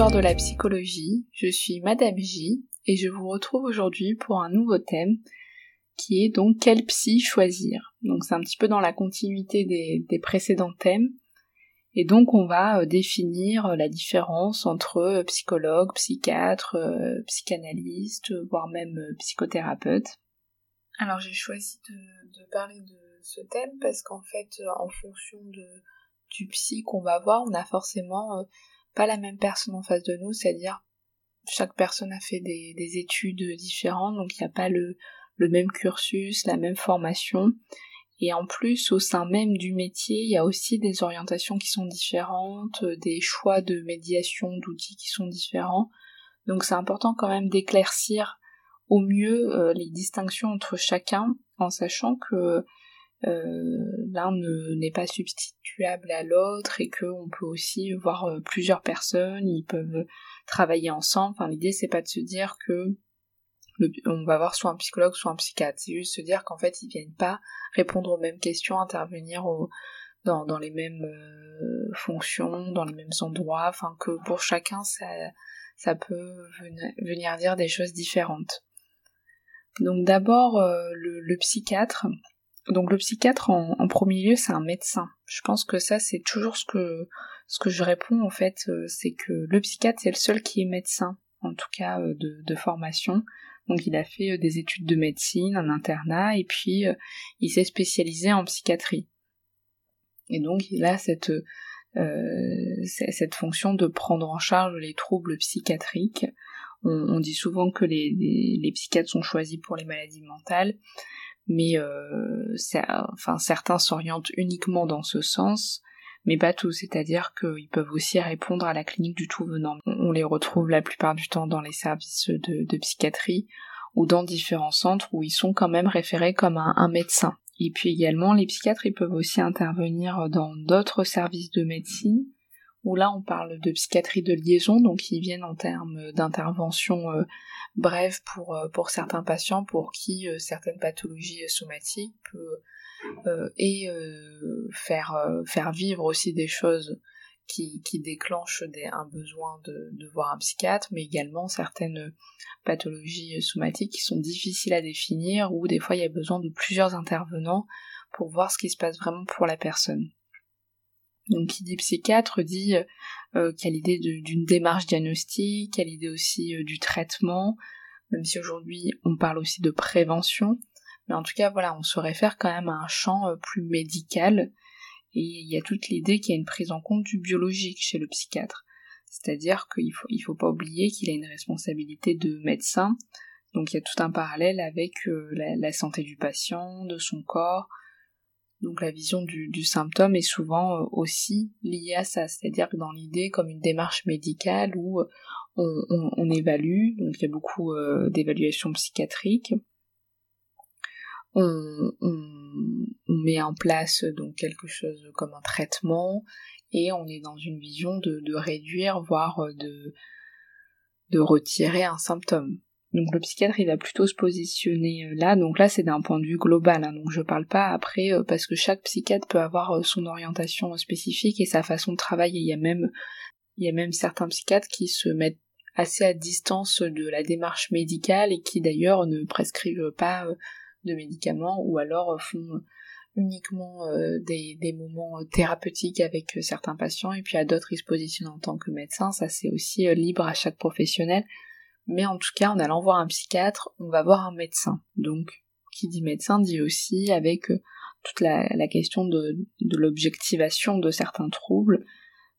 Bonsoir de la psychologie, je suis Madame J et je vous retrouve aujourd'hui pour un nouveau thème qui est donc quel psy choisir. Donc c'est un petit peu dans la continuité des, précédents thèmes et donc on va euh, définir la différence entre euh, psychologue, psychiatre, euh, psychanalyste, voire même psychothérapeute. Alors j'ai choisi de, parler de ce thème parce qu'en fait en fonction de, du psy qu'on va voir, on a forcément pas la même personne en face de nous, c'est-à-dire chaque personne a fait des, études différentes, donc il n'y a pas le, même cursus, la même formation. Et en plus, au sein même du métier, il y a aussi des orientations qui sont différentes, des choix de médiation d'outils qui sont différents. Donc c'est important quand même d'éclaircir au mieux euh, les distinctions entre chacun, en sachant que l'un n'est pas substituable à l'autre et qu'on peut aussi voir euh, plusieurs personnes, ils peuvent travailler ensemble. Enfin, l'idée c'est pas de se dire que on va voir soit un psychologue soit un psychiatre, c'est juste se dire qu'en fait ils viennent pas répondre aux mêmes questions, intervenir dans, les mêmes euh, fonctions, dans les mêmes endroits, enfin que pour chacun ça, peut venir dire des choses différentes. Donc d'abord le, psychiatre, donc le psychiatre en, premier lieu c'est un médecin. Je pense que ça c'est toujours ce que ce que je réponds en fait, euh, c'est que le psychiatre c'est le seul qui est médecin, en tout cas euh, de, formation. Donc il a fait euh, des études de médecine, un internat, et puis il s'est spécialisé en psychiatrie. Et donc il a cette fonction de prendre en charge les troubles psychiatriques. On, dit souvent que les, les psychiatres sont choisis pour les maladies mentales mais euh, enfin certains s'orientent uniquement dans ce sens, mais pas tous, c'est-à-dire qu'ils peuvent aussi répondre à la clinique du tout venant. On les retrouve la plupart du temps dans les services de, psychiatrie ou dans différents centres où ils sont quand même référés comme un, médecin. Et puis également, les psychiatres, peuvent aussi intervenir dans d'autres services de médecine, où là on parle de psychiatrie de liaison, donc ils viennent en termes d'intervention euh, pour, euh, pour certains patients pour qui euh, certaines pathologies somatiques peuvent et faire, faire vivre aussi des choses qui, déclenchent un besoin de, de voir un psychiatre, mais également certaines pathologies somatiques qui sont difficiles à définir, ou des fois il y a besoin de plusieurs intervenants pour voir ce qui se passe vraiment pour la personne. Donc qui dit psychiatre dit euh, qu'il y a l'idée d'une démarche diagnostique, qu'il y a l'idée aussi euh, du traitement, même si aujourd'hui on parle aussi de prévention. Mais en tout cas, voilà, on se réfère quand même à un champ euh, plus médical. Et il y a toute l'idée qu'il y a une prise en compte du biologique chez le psychiatre. C'est-à-dire qu'il faut, il faut pas oublier qu'il a une responsabilité de médecin. Donc il y a tout un parallèle avec la santé du patient, de son corps, donc la vision du, symptôme est souvent euh, aussi liée à ça, c'est-à-dire que dans l'idée comme une démarche médicale où euh, on, évalue, donc il y a beaucoup euh, d'évaluations psychiatriques, on, met en place donc quelque chose comme un traitement et on est dans une vision de, réduire voire de retirer un symptôme. Donc le psychiatre il va plutôt se positionner euh, là, donc là c'est d'un point de vue global, hein. donc je parle pas après euh, parce que chaque psychiatre peut avoir euh, son orientation spécifique et sa façon de travailler. Il y a même il y a même certains psychiatres qui se mettent assez à distance de la démarche médicale et qui d'ailleurs ne prescrivent pas de médicaments ou alors font uniquement des, des, moments thérapeutiques avec certains patients et puis à d'autres ils se positionnent en tant que médecin, ça c'est aussi libre à chaque professionnel mais en tout cas en allant voir un psychiatre, on va voir un médecin. Donc qui dit médecin dit aussi avec euh, toute la, question de, l'objectivation de certains troubles,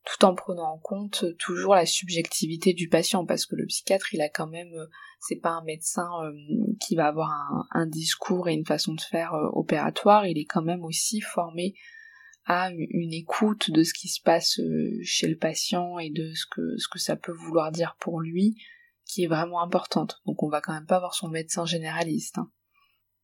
tout en prenant en compte toujours la subjectivité du patient, parce que le psychiatre, il a quand même, euh, c'est pas un médecin euh, qui va avoir un, discours et une façon de faire opératoire, il est quand même aussi formé à une écoute de ce qui se passe chez le patient et de ce que, ce que ça peut vouloir dire pour lui, qui est vraiment importante. Donc on va quand même pas voir son médecin généraliste. Hein.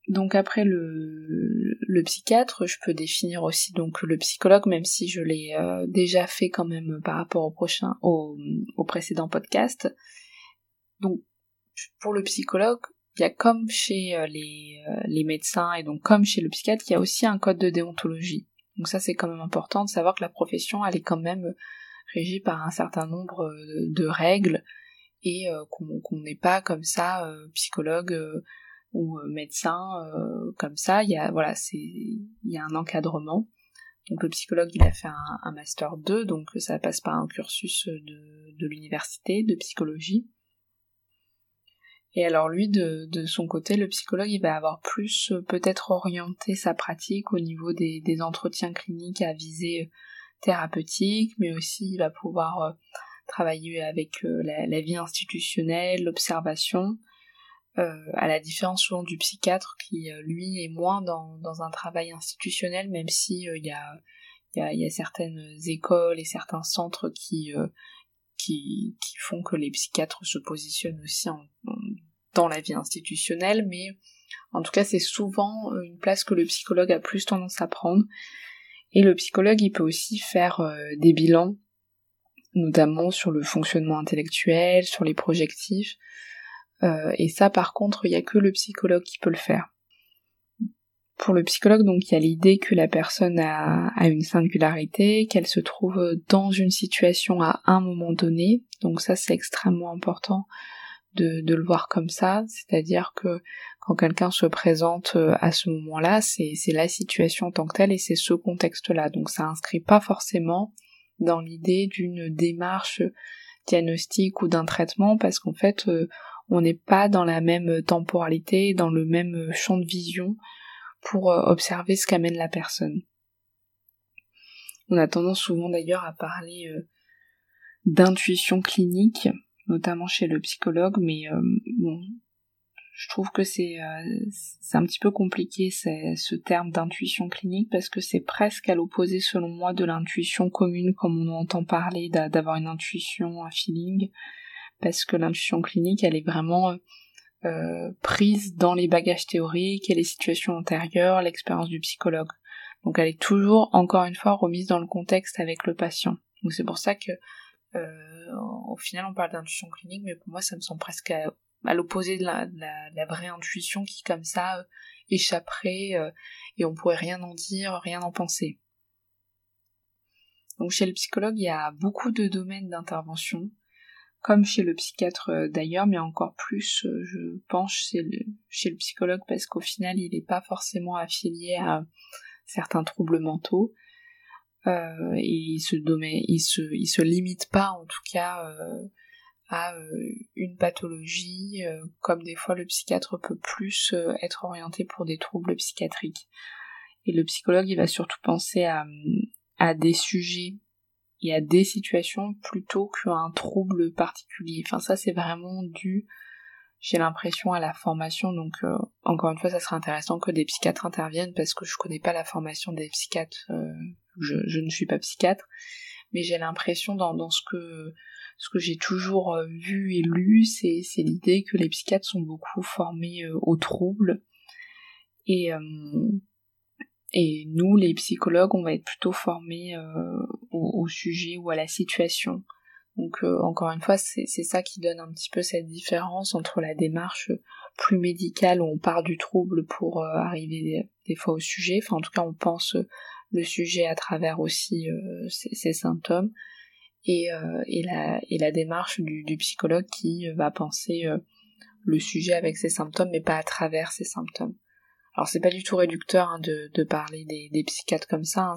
Donc après le, psychiatre, je peux définir aussi donc le psychologue, même si je l'ai euh, déjà fait quand même par rapport au prochain, au, précédent podcast. Donc pour le psychologue, il y a comme chez euh, les, euh, les médecins et donc comme chez le psychiatre, il y a aussi un code de déontologie. Donc ça c'est quand même important de savoir que la profession elle est quand même régi par un certain nombre de règles et qu'on n'est pas comme ça psychologue ou médecin comme ça. Il y a voilà, c'est il y a un encadrement. Donc le psychologue, il a fait un, master 2, donc ça passe par un cursus de, de l'université de psychologie. Et alors lui, de, de, son côté, le psychologue, il va avoir plus peut-être orienté sa pratique au niveau des, des entretiens cliniques à visée thérapeutique, mais aussi il va pouvoir travailler avec la, la, vie institutionnelle, l'observation, euh, à la différence souvent du psychiatre qui euh, lui est moins dans, dans un travail institutionnel même si euh, il y a y a, certaines écoles et certains centres qui, qui, qui font que les psychiatres se positionnent aussi dans la vie institutionnelle, mais en tout cas c'est souvent une place que le psychologue a plus tendance à prendre. Et le psychologue il peut aussi faire des bilans, notamment sur le fonctionnement intellectuel, sur les projectifs, euh, et ça, par contre, il n'y a que le psychologue qui peut le faire. Pour le psychologue, donc, il y a l'idée que la personne a, une singularité, qu'elle se trouve dans une situation à un moment donné. Donc ça, c'est extrêmement important de, le voir comme ça. C'est-à-dire que quand quelqu'un se présente euh, à ce moment-là, c'est la situation en tant que telle et c'est ce contexte-là. Donc ça inscrit pas forcément dans l'idée d'une démarche diagnostique ou d'un traitement parce qu'en fait, euh, on n'est pas dans la même temporalité, dans le même champ de vision pour euh, observer ce qu'amène la personne. On a tendance souvent d'ailleurs à parler euh, d'intuition clinique, notamment chez le psychologue, mais bon, je trouve que c'est c'est un petit peu compliqué ce terme d'intuition clinique parce que c'est presque à l'opposé selon moi de l'intuition commune comme on entend parler d'avoir une intuition, un feeling parce que l'intuition clinique, elle est vraiment euh, prise dans les bagages théoriques et les situations antérieures, l'expérience du psychologue. Donc elle est toujours, encore une fois, remise dans le contexte avec le patient. Donc c'est pour ça que, euh, au final, on parle d'intuition clinique, mais pour moi, ça me semble presque à, l'opposé de la, vraie intuition qui, comme ça, euh, échapperait et on pourrait rien en dire, rien en penser. Donc chez le psychologue, il y a beaucoup de domaines d'intervention comme chez le psychiatre euh, d'ailleurs, mais encore plus, euh, je pense, chez le, psychologue, parce qu'au final, il n'est pas forcément affilié à certains troubles mentaux. Euh, et il se, il, se, il se limite pas, en tout cas, à une pathologie, comme des fois le psychiatre peut plus être orienté pour des troubles psychiatriques. Et le psychologue, il va surtout penser à, à des sujets y a des situations plutôt qu'un trouble particulier. Enfin ça c'est vraiment dû, j'ai l'impression, à la formation. Donc euh, encore une fois, ça serait intéressant que des psychiatres interviennent parce que je connais pas la formation des psychiatres. Euh, je, ne suis pas psychiatre, mais j'ai l'impression dans ce que ce que j'ai toujours euh, vu et lu, c'est l'idée que les psychiatres sont beaucoup formés aux troubles et et nous, les psychologues, on va être plutôt formés euh, au, sujet ou à la situation. Donc euh, encore une fois, c'est ça qui donne un petit peu cette différence entre la démarche plus médicale où on part du trouble pour euh, arriver des, fois au sujet. Enfin en tout cas, on pense le sujet à travers aussi ses, symptômes. Et, et, la, et la démarche du, du psychologue qui va penser le sujet avec ses symptômes mais pas à travers ses symptômes. Alors c'est pas du tout réducteur hein, de, de, parler des, des, psychiatres comme ça, hein.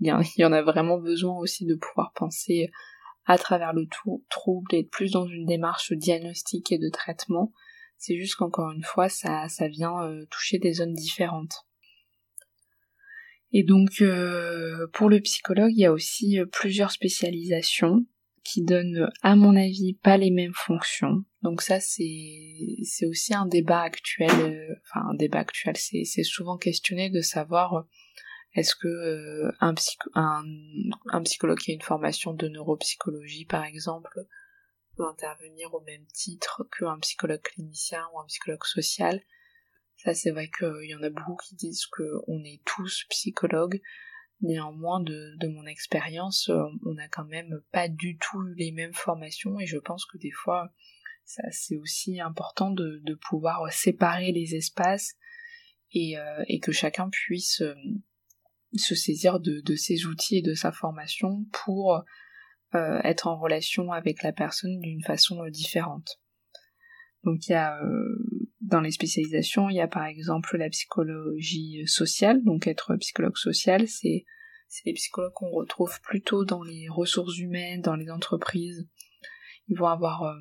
il y, en a vraiment besoin aussi de pouvoir penser à travers le tout, trouble et plus dans une démarche diagnostique et de traitement. C'est juste qu'encore une fois, ça, ça vient euh, toucher des zones différentes. Et donc, euh, pour le psychologue, il y a aussi euh, plusieurs spécialisations qui donnent, à mon avis, pas les mêmes fonctions. Donc ça, c'est c'est aussi un débat actuel. Euh, enfin, un débat actuel. C'est c'est souvent questionné de savoir euh, est-ce que euh, un, un, un psychologue qui a une formation de neuropsychologie, par exemple, peut intervenir au même titre qu'un psychologue clinicien ou un psychologue social. Ça, c'est vrai qu'il y en a beaucoup qui disent qu'on est tous psychologues, Néanmoins, de, mon expérience, euh, on n'a quand même pas du tout les mêmes formations et je pense que des fois, ça c'est aussi important de, pouvoir séparer les espaces et, euh, que chacun puisse euh, se saisir de, ses outils et de sa formation pour être en relation avec la personne d'une façon différente. Donc il y a dans les spécialisations, il y a par exemple la psychologie sociale, donc être psychologue social, c'est les psychologues qu'on retrouve plutôt dans les ressources humaines, dans les entreprises. Ils vont avoir euh,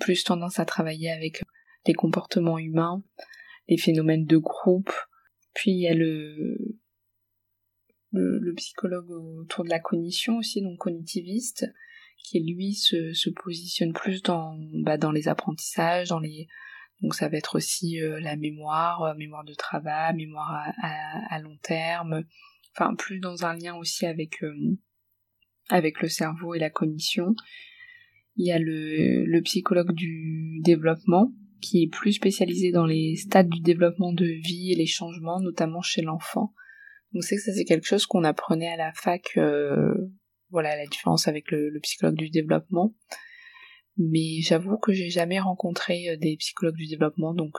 plus tendance à travailler avec les comportements humains, les phénomènes de groupe. Puis il y a le, le, psychologue autour de la cognition aussi, donc cognitiviste, qui lui se, se positionne plus dans, bah, dans les apprentissages, dans les donc ça va être aussi euh, la mémoire, euh, mémoire de travail, mémoire à, long terme, enfin plus dans un lien aussi avec euh, avec le cerveau et la cognition. Il y a le, le psychologue du développement qui est plus spécialisé dans les stades du développement de vie et les changements, notamment chez l'enfant. Donc c'est que ça c'est quelque chose qu'on apprenait à la fac, voilà la différence avec le, psychologue du développement. Mais j'avoue que j'ai jamais rencontré euh, des psychologues du développement, donc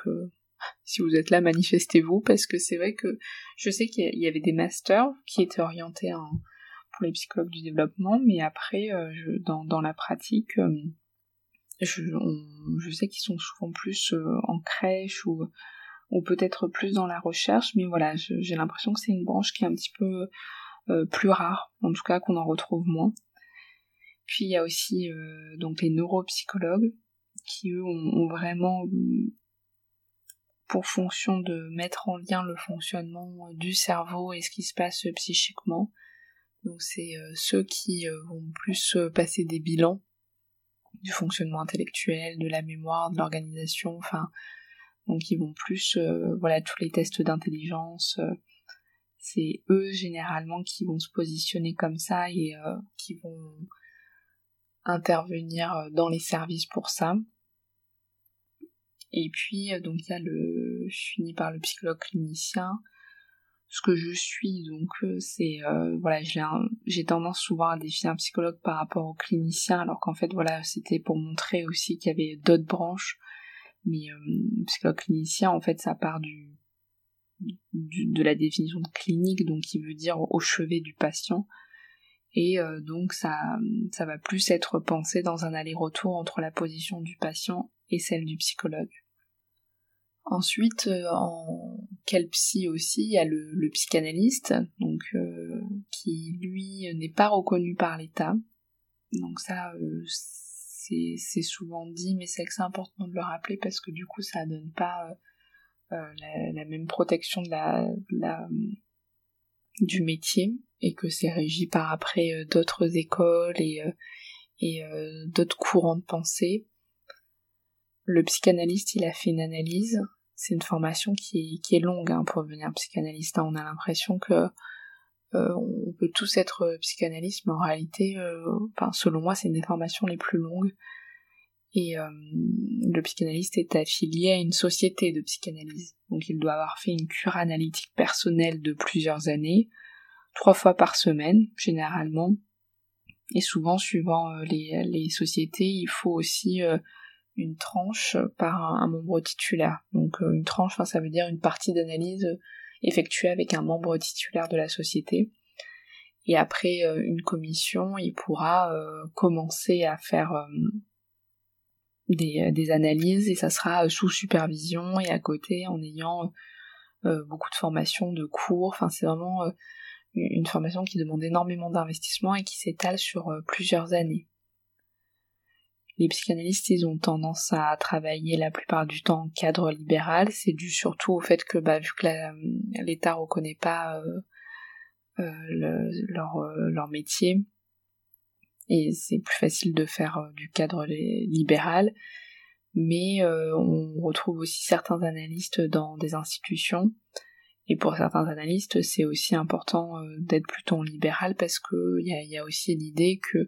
si vous êtes là, manifestez-vous, parce que c'est vrai que je sais qu'il y avait des masters qui étaient orientés pour les psychologues du développement, mais après, euh, dans, la pratique, euh, je, sais qu'ils sont souvent plus euh, en crèche ou, ou peut-être plus dans la recherche, mais voilà, j'ai l'impression que c'est une branche qui est un petit peu plus rare, en tout cas qu'on en retrouve moins. Puis il y a aussi donc les neuropsychologues qui eux ont vraiment pour fonction de mettre en lien le fonctionnement du cerveau et ce qui se passe psychiquement. Donc c'est euh, ceux qui euh, vont plus euh, passer des bilans du fonctionnement intellectuel, de la mémoire, de l'organisation, enfin donc ils vont plus voilà tous les tests d'intelligence c'est eux généralement qui vont se positionner comme ça et qui vont intervenir dans les services pour ça. Et puis, euh, donc, il y a le, je finis par le psychologue clinicien. Ce que je suis, donc, euh, c'est, euh, voilà, j'ai tendance souvent à définir un psychologue par rapport au clinicien, alors qu'en fait, voilà, c'était pour montrer aussi qu'il y avait d'autres branches. Mais le psychologue clinicien, en fait, ça part du, de la définition de clinique, donc qui veut dire au chevet du patient. Et donc ça, ça va plus être pensé dans un aller-retour entre la position du patient et celle du psychologue. Ensuite, euh, en psy aussi, il y a le, psychanalyste, donc euh, qui lui n'est pas reconnu par l'État. Donc ça, euh, c'est souvent dit, mais c'est que important de le rappeler parce que du coup, ça donne pas la, même protection la, du métier et que c'est régi par après d'autres écoles et, d'autres courants de pensée. Le psychanalyste, il a fait une analyse c'est une formation qui, est longue hein, pour devenir psychanalyste. On a l'impression que euh, on peut tous être psychanalyste, mais en réalité, euh, enfin, selon moi, c'est une des formations les plus longues. Et euh, le psychanalyste est affilié à une société de psychanalyse. Donc il doit avoir fait une cure analytique personnelle de plusieurs années, trois fois par semaine, généralement. Et souvent, suivant les, les sociétés, il faut aussi une tranche par un, membre titulaire. Donc euh, une tranche, ça veut dire une partie d'analyse effectuée avec un membre titulaire de la société. Et après euh, une commission, il pourra euh, commencer à faire des, des, analyses et ça sera sous supervision et à côté en ayant beaucoup de formations, de cours. Enfin, c'est vraiment une formation qui demande énormément d'investissement et qui s'étale sur plusieurs années les psychanalystes, ils ont tendance à travailler la plupart du temps en cadre libéral. C'est dû surtout au fait que, bah, vu que l'État reconnaît pas euh, euh, leur, euh, leur métier, et c'est plus facile de faire du cadre libéral. Mais on retrouve aussi certains analystes dans des institutions. Et pour certains analystes, c'est aussi important d'être plutôt libéral parce que il y a, aussi l'idée que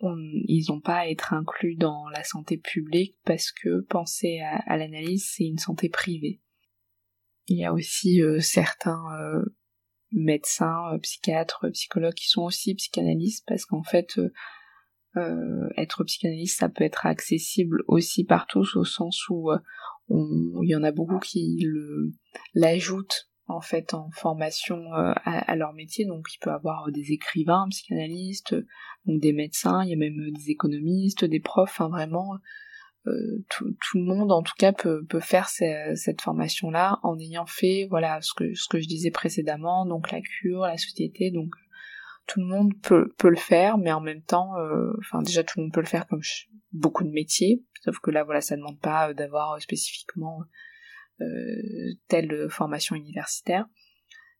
ils n'ont pas à être inclus dans la santé publique parce que penser à, l'analyse, c'est une santé privée. Il y a aussi euh, certains euh, médecins, euh, psychiatres, psychologues qui sont aussi psychanalystes parce qu'en fait, être psychanalyste, ça peut être accessible aussi par tous au sens où il y en a beaucoup qui l'ajoutent en fait en formation à, leur métier. Donc il peut avoir des écrivains, psychanalystes, donc des médecins, il y a même des économistes, des profs, enfin vraiment euh, tout, tout, le monde en tout cas peut, faire cette formation là en ayant fait voilà ce que ce que je disais précédemment donc la cure la société donc tout le monde peut, peut le faire mais en même temps euh, enfin déjà tout le monde peut le faire comme beaucoup de métiers sauf que là voilà ça demande pas d'avoir spécifiquement euh, telle formation universitaire.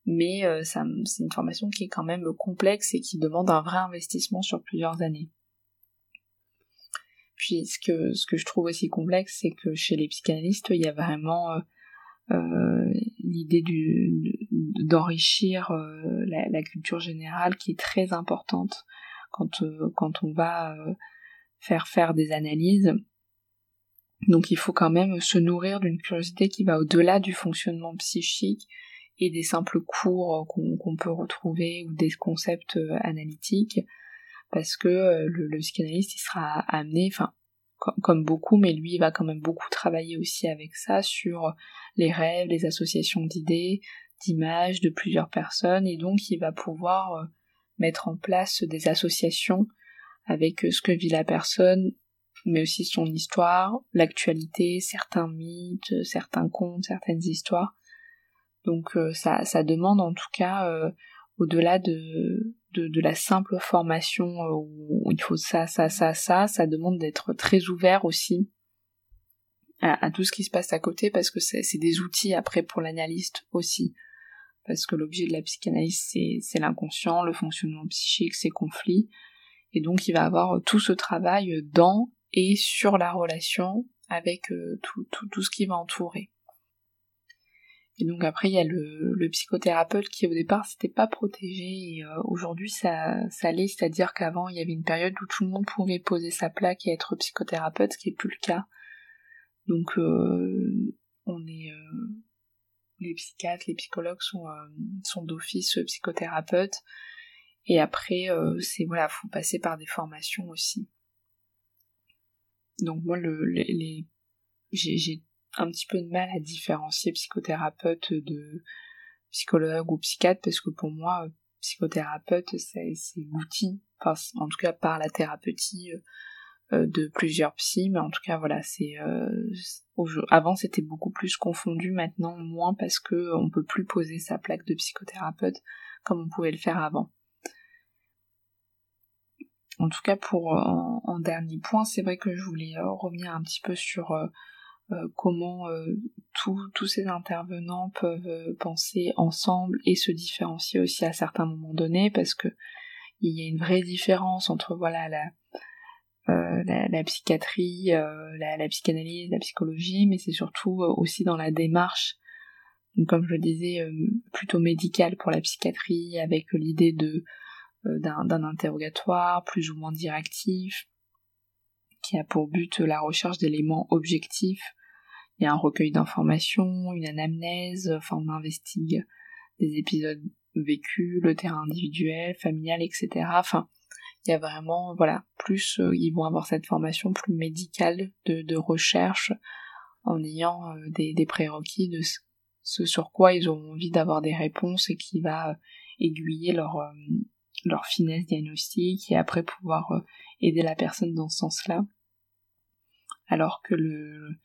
Mais euh, c'est une formation qui est quand même complexe et qui demande un vrai investissement sur plusieurs années puis ce que, je trouve aussi complexe, c'est que chez les psychanalystes, il y a vraiment euh, euh l'idée d'enrichir euh, la, culture générale qui est très importante quand, quand on va faire faire des analyses. Donc il faut quand même se nourrir d'une curiosité qui va au-delà du fonctionnement psychique et des simples cours qu'on peut retrouver ou des concepts analytiques parce que euh, le, le, psychanalyste il sera amené, enfin comme, beaucoup, mais lui il va quand même beaucoup travailler aussi avec ça sur les rêves, les associations d'idées, d'images de plusieurs personnes, et donc il va pouvoir euh, mettre en place des associations avec euh, ce que vit la personne, mais aussi son histoire, l'actualité, certains mythes, certains contes, certaines histoires. Donc ça, ça demande en tout cas, au-delà de, de, la simple formation euh, où il faut ça, ça, ça, ça, ça demande d'être très ouvert aussi à, tout ce qui se passe à côté parce que c'est des outils après pour l'analyste aussi. Parce que l'objet de la psychanalyse c'est l'inconscient, le fonctionnement psychique, ses conflits. Et donc il va avoir tout ce travail dans et sur la relation avec euh, tout, tout ce qui va entourer. Et donc après il y a le, le psychothérapeute qui au départ c'était pas protégé et euh, aujourd'hui ça, ça l'est, c'est-à-dire qu'avant il y avait une période où tout le monde pouvait poser sa plaque et être psychothérapeute, ce qui est plus le cas. Donc euh, on est euh, les psychiatres, les psychologues sont, sont d'office psychothérapeutes et après c'est voilà faut passer par des formations aussi. Donc moi le, les, les j'ai un petit peu de mal à différencier psychothérapeute de psychologue ou psychiatre parce que pour moi psychothérapeute c'est l'outil enfin en tout cas par la thérapeutie euh, de plusieurs psys mais en tout cas voilà c'est euh, avant c'était beaucoup plus confondu maintenant moins parce que on peut plus poser sa plaque de psychothérapeute comme on pouvait le faire avant. En tout cas pour en dernier point c'est vrai que je voulais euh, revenir un petit peu sur euh, comment euh, tous ces intervenants peuvent euh, penser ensemble et se différencier aussi à certains moments donnés parce que il y a une vraie différence entre voilà la la, psychiatrie, la, psychanalyse, la psychologie, mais c'est surtout aussi dans la démarche, comme je le disais, plutôt médicale pour la psychiatrie, avec l'idée de d'un interrogatoire plus ou moins directif, qui a pour but la recherche d'éléments objectifs il y a un recueil d'informations, une anamnèse, enfin on investigue des épisodes vécus, le terrain individuel, familial, etc. Enfin, il y a vraiment, voilà, plus euh, ils vont avoir cette formation plus médicale de, recherche en ayant euh, des, prérequis de ce sur quoi ils ont envie d'avoir des réponses et qui va euh, aiguiller leur, leur finesse diagnostique et après pouvoir aider la personne dans ce sens-là. Alors que le,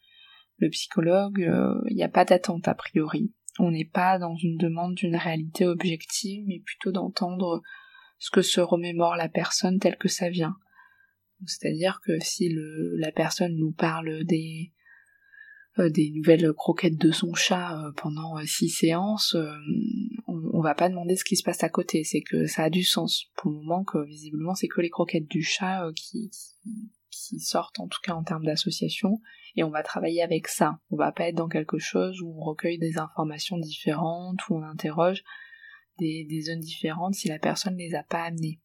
le psychologue, euh, il n'y a pas d'attente a priori. On n'est pas dans une demande d'une réalité objective, mais plutôt d'entendre ce que se remémore la personne telle que ça vient. C'est-à-dire que si la personne nous parle des, euh, des nouvelles croquettes de son chat euh, pendant six séances, on, on, va pas demander ce qui se passe à côté. C'est que ça a du sens. Pour le moment, que visiblement, c'est que les croquettes du chat qui sortent en tout cas en termes d'association et on va travailler avec ça. On va pas être dans quelque chose où on recueille des informations différentes, où on interroge des, zones différentes si la personne ne les a pas amenées.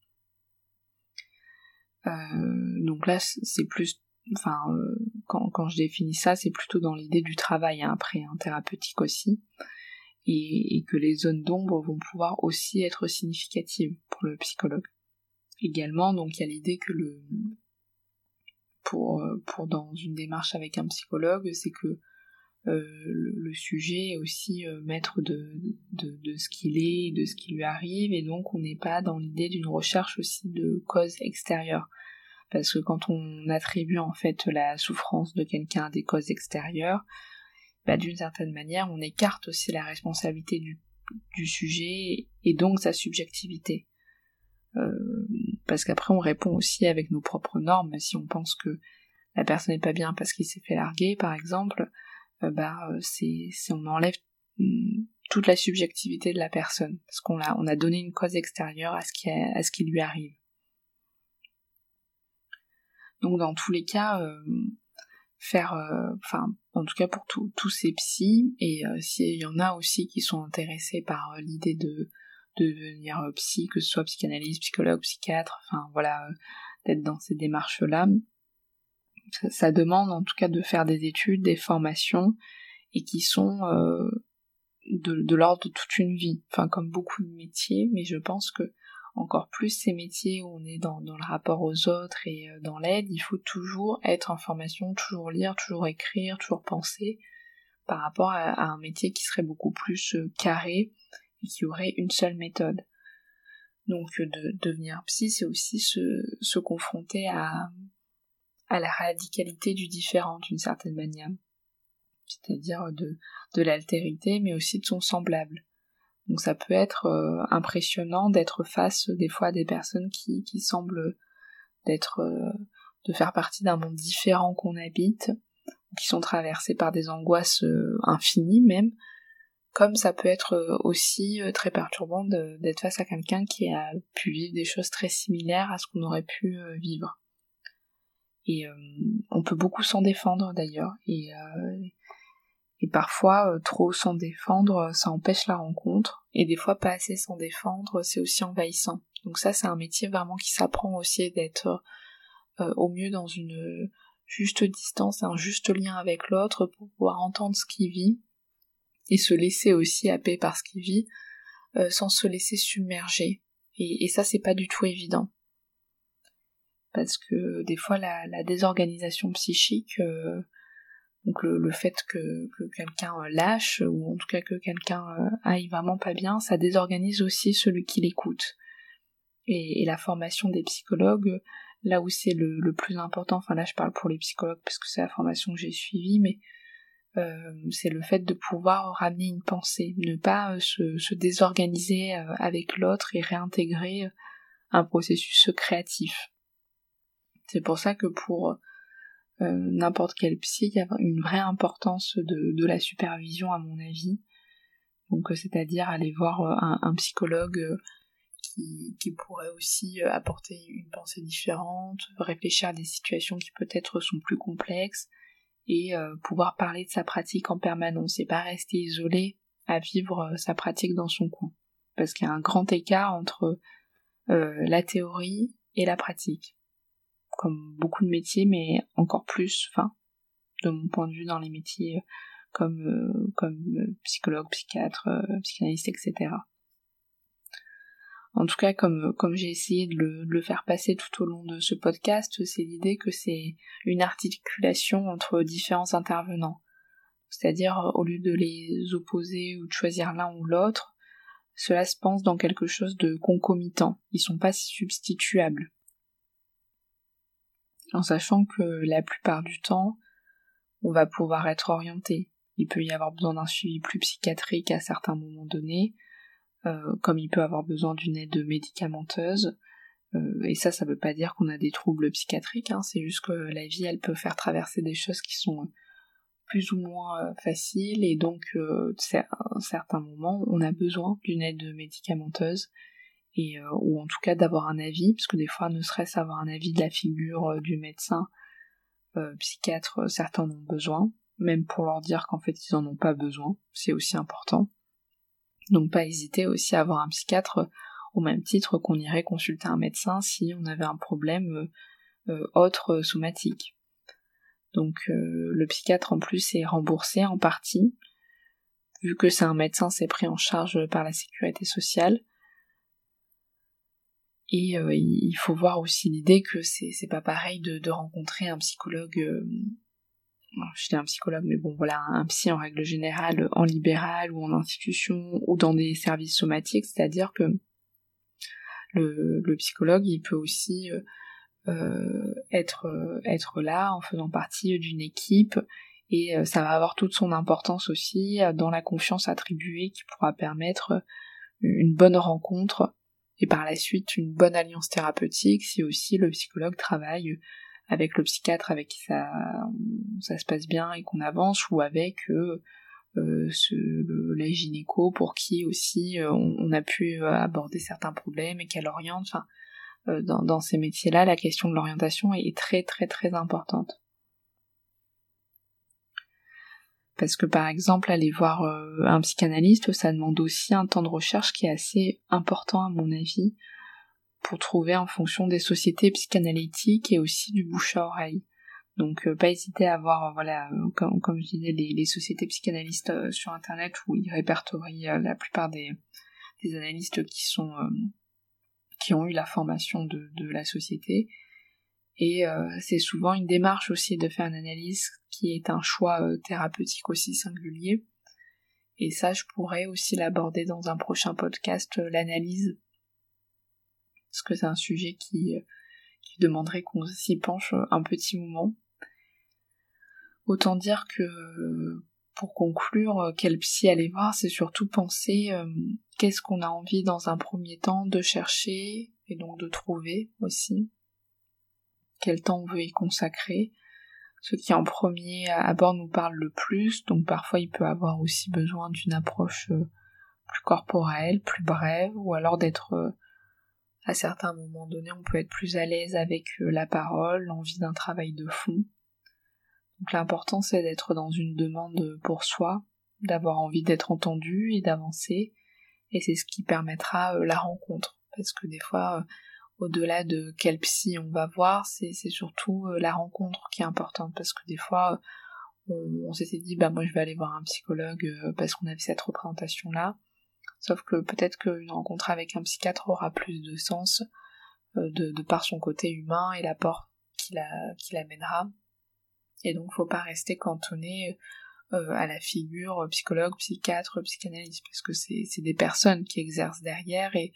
Euh, donc là, c'est plus, enfin, euh, quand, je définis ça, c'est plutôt dans l'idée du travail hein, après, un thérapeutique aussi, et que les zones d'ombre vont pouvoir aussi être significatives pour le psychologue. Également, donc il y a l'idée que le, pour, euh, pour dans une démarche avec un psychologue, c'est que le, sujet est aussi maître de, de, ce qu'il est, de ce qui lui arrive, et donc on n'est pas dans l'idée d'une recherche aussi de causes extérieures. Parce que quand on attribue en fait la souffrance de quelqu'un à des causes extérieures, bah, d'une certaine manière, on écarte aussi la responsabilité du, sujet et donc sa subjectivité. Euh, parce qu'après on répond aussi avec nos propres normes. Si on pense que la personne n'est pas bien parce qu'il s'est fait larguer, par exemple, euh, bah c'est on enlève mm, toute la subjectivité de la personne parce qu'on a on a donné une cause extérieure à ce qui lui arrive. Donc dans tous les cas, euh, faire, enfin en tout cas pour tous ces psys et s'il y en a aussi qui sont intéressés par l'idée de devenir euh, psy, que ce soit psychanalyste, psychologue, psychiatre, enfin voilà, euh, d'être dans ces démarches-là. Ça, demande en tout cas de faire des études, des formations, et qui sont euh, de, l'ordre de toute une vie, enfin comme beaucoup de métiers, mais je pense que encore plus ces métiers où on est dans, le rapport aux autres et dans l'aide, il faut toujours être en formation, toujours lire, toujours écrire, toujours penser par rapport à un métier qui serait beaucoup plus carré et qui aurait une seule méthode. Donc de devenir psy, c'est aussi se, confronter à, la radicalité du différent d'une certaine manière. C'est-à-dire de, de l'altérité, mais aussi de son semblable. Donc ça peut être euh, impressionnant d'être face des fois à des personnes qui, semblent d'être euh, de faire partie d'un monde différent qu'on habite, qui sont traversées par des angoisses euh, infinies même, comme ça peut être euh, aussi euh, très perturbant d'être face à quelqu'un qui a pu vivre des choses très similaires à ce qu'on aurait pu euh, vivre. Et on peut beaucoup s'en défendre d'ailleurs. Et, et parfois, trop s'en défendre, ça empêche la rencontre. Et des fois, pas assez s'en défendre, c'est aussi envahissant. Donc ça, c'est un métier vraiment qui s'apprend aussi d'être au mieux dans une juste distance, un juste lien avec l'autre pour pouvoir entendre ce qu'il vit et se laisser aussi happer par ce qu'il vit euh, sans se laisser submerger. Et, ça, c'est pas du tout évident. Parce que des fois, la, désorganisation psychique, euh, donc le, fait que, quelqu'un euh, lâche, ou en tout cas que quelqu'un aille vraiment pas bien, ça désorganise aussi celui qui l'écoute. Et, la formation des psychologues, là où c'est le, le, plus important, enfin là je parle pour les psychologues parce que c'est la formation que j'ai suivie, mais c'est le fait de pouvoir ramener une pensée, ne pas euh, se, désorganiser euh, avec l'autre et réintégrer un processus créatif. C'est pour ça que pour n'importe quel psy, il y a une vraie importance de, la supervision à mon avis. Donc c'est-à-dire aller voir un, psychologue qui, pourrait aussi apporter une pensée différente, réfléchir à des situations qui peut-être sont plus complexes, et euh, pouvoir parler de sa pratique en permanence et pas rester isolé à vivre euh, sa pratique dans son coin. Parce qu'il y a un grand écart entre euh, la théorie et la pratique. Comme beaucoup de métiers, mais encore plus, enfin, de mon point de vue dans les métiers comme, comme psychologue, psychiatre, psychanalyste, etc. En tout cas, comme, j'ai essayé de le, faire passer tout au long de ce podcast, c'est l'idée que c'est une articulation entre différents intervenants. C'est-à-dire, au lieu de les opposer ou de choisir l'un ou l'autre, cela se pense dans quelque chose de concomitant. Ils sont pas substituables. En sachant que la plupart du temps, on va pouvoir être orienté. Il peut y avoir besoin d'un suivi plus psychiatrique à certains moments donnés, comme il peut avoir besoin d'une aide médicamenteuse. Euh, et ça, ça veut pas dire qu'on a des troubles psychiatriques, hein, c'est juste que la vie, elle peut faire traverser des choses qui sont plus ou moins euh, faciles, et donc à un certain moment, on a besoin d'une aide médicamenteuse, et ou en tout cas d'avoir un avis, parce que des fois, ne serait-ce avoir un avis de la figure du médecin psychiatre, certains en ont besoin, même pour leur dire qu'en fait ils en ont pas besoin, c'est aussi important. Donc pas hésiter aussi à avoir un psychiatre euh, au même titre qu'on irait consulter un médecin si on avait un problème euh, euh, autre somatique. Donc le psychiatre en plus est remboursé en partie, vu que c'est un médecin, c'est pris en charge par la sécurité sociale. Et il faut voir aussi l'idée que c'est pas pareil de, rencontrer un psychologue je dis un psychologue, mais bon voilà, un psy en règle générale en libéral ou en institution ou dans des services somatiques, c'est-à-dire que le, psychologue il peut aussi euh, être être là en faisant partie d'une équipe et ça va avoir toute son importance aussi dans la confiance attribuée qui pourra permettre une bonne rencontre et par la suite une bonne alliance thérapeutique si aussi le psychologue travaille avec le psychiatre avec qui ça, ça se passe bien et qu'on avance ou avec euh, euh la gynéco pour qui aussi euh, on, a pu aborder certains problèmes et qu'elle oriente. Enfin, dans, dans, ces métiers-là, la question de l'orientation est très très très importante. Parce que par exemple, aller voir un psychanalyste, ça demande aussi un temps de recherche qui est assez important à mon avis pour trouver en fonction des sociétés psychanalytiques et aussi du bouche à oreille. Donc euh, pas hésiter à voir, voilà, euh, comme, je disais, les, sociétés psychanalystes euh, sur internet où ils répertorient la plupart des, des analystes qui sont qui ont eu la formation de la société. Et c'est souvent une démarche aussi de faire une analyse qui est un choix thérapeutique aussi singulier. Et ça, je pourrais aussi l'aborder dans un prochain podcast, l'analyse parce que c'est un sujet qui, euh, demanderait qu'on s'y penche un petit moment. Autant dire que pour conclure, quel psy aller voir, c'est surtout penser euh, qu'est-ce qu'on a envie dans un premier temps de chercher et donc de trouver aussi. Quel temps on veut y consacrer. Ce qui en premier abord nous parle le plus, donc parfois il peut avoir aussi besoin d'une approche euh, plus corporelle, plus brève, ou alors d'être à certains moments donnés, on peut être plus à l'aise avec euh, la parole, l'envie d'un travail de fond. Donc l'important c'est d'être dans une demande pour soi, d'avoir envie d'être entendu et d'avancer, et c'est ce qui permettra euh, la rencontre. Parce que des fois, euh, au-delà de quel psy on va voir, c'est surtout la rencontre qui est importante, parce que des fois, on, s'était dit, bah moi je vais aller voir un psychologue parce qu'on avait cette représentation là, Sauf que peut-être qu'une rencontre avec un psychiatre aura plus de sens euh, de, par son côté humain et l'apport qu'il amènera. Et donc faut pas rester cantonné euh, à la figure psychologue, psychiatre, psychanalyste, parce que c'est des personnes qui exercent derrière et,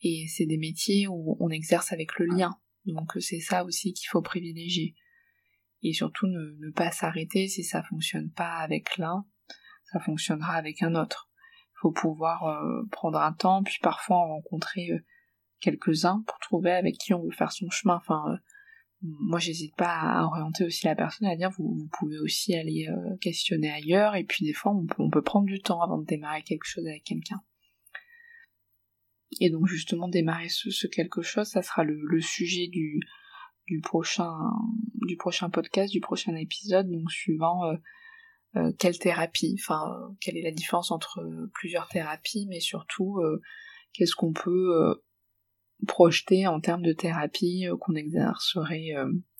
et c'est des métiers où on exerce avec le lien. Donc c'est ça aussi qu'il faut privilégier. Et surtout ne, ne pas s'arrêter si ça fonctionne pas avec l'un, ça fonctionnera avec un autre faut pouvoir euh, prendre un temps, puis parfois en rencontrer euh, quelques-uns pour trouver avec qui on veut faire son chemin. Enfin, euh, moi j'hésite pas à orienter aussi la personne à dire vous, pouvez aussi aller questionner ailleurs, et puis des fois on peut, prendre du temps avant de démarrer quelque chose avec quelqu'un. Et donc justement démarrer ce, quelque chose, ça sera le, sujet du, prochain du prochain podcast, du prochain épisode, donc suivant quelle thérapie, enfin quelle est la différence entre euh, plusieurs thérapies, mais surtout euh, qu'est-ce qu'on peut projeter en termes de thérapie qu'on exercerait,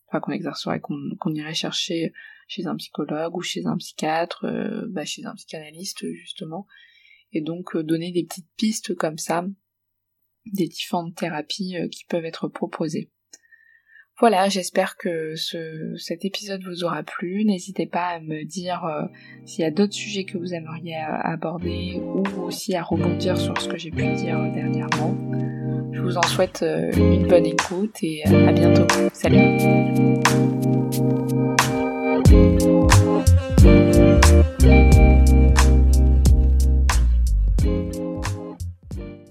enfin qu'on exercerait, qu'on irait chercher chez un psychologue ou chez un psychiatre, bah, chez un psychanalyste justement, et donc donner des petites pistes comme ça, des différentes thérapies qui peuvent être proposées. Voilà, j'espère que ce, cet épisode vous aura plu. N'hésitez pas à me dire euh, s'il y a d'autres sujets que vous aimeriez aborder ou aussi à rebondir sur ce que j'ai pu dire dernièrement. Je vous en souhaite euh, une bonne écoute et euh, à bientôt. Salut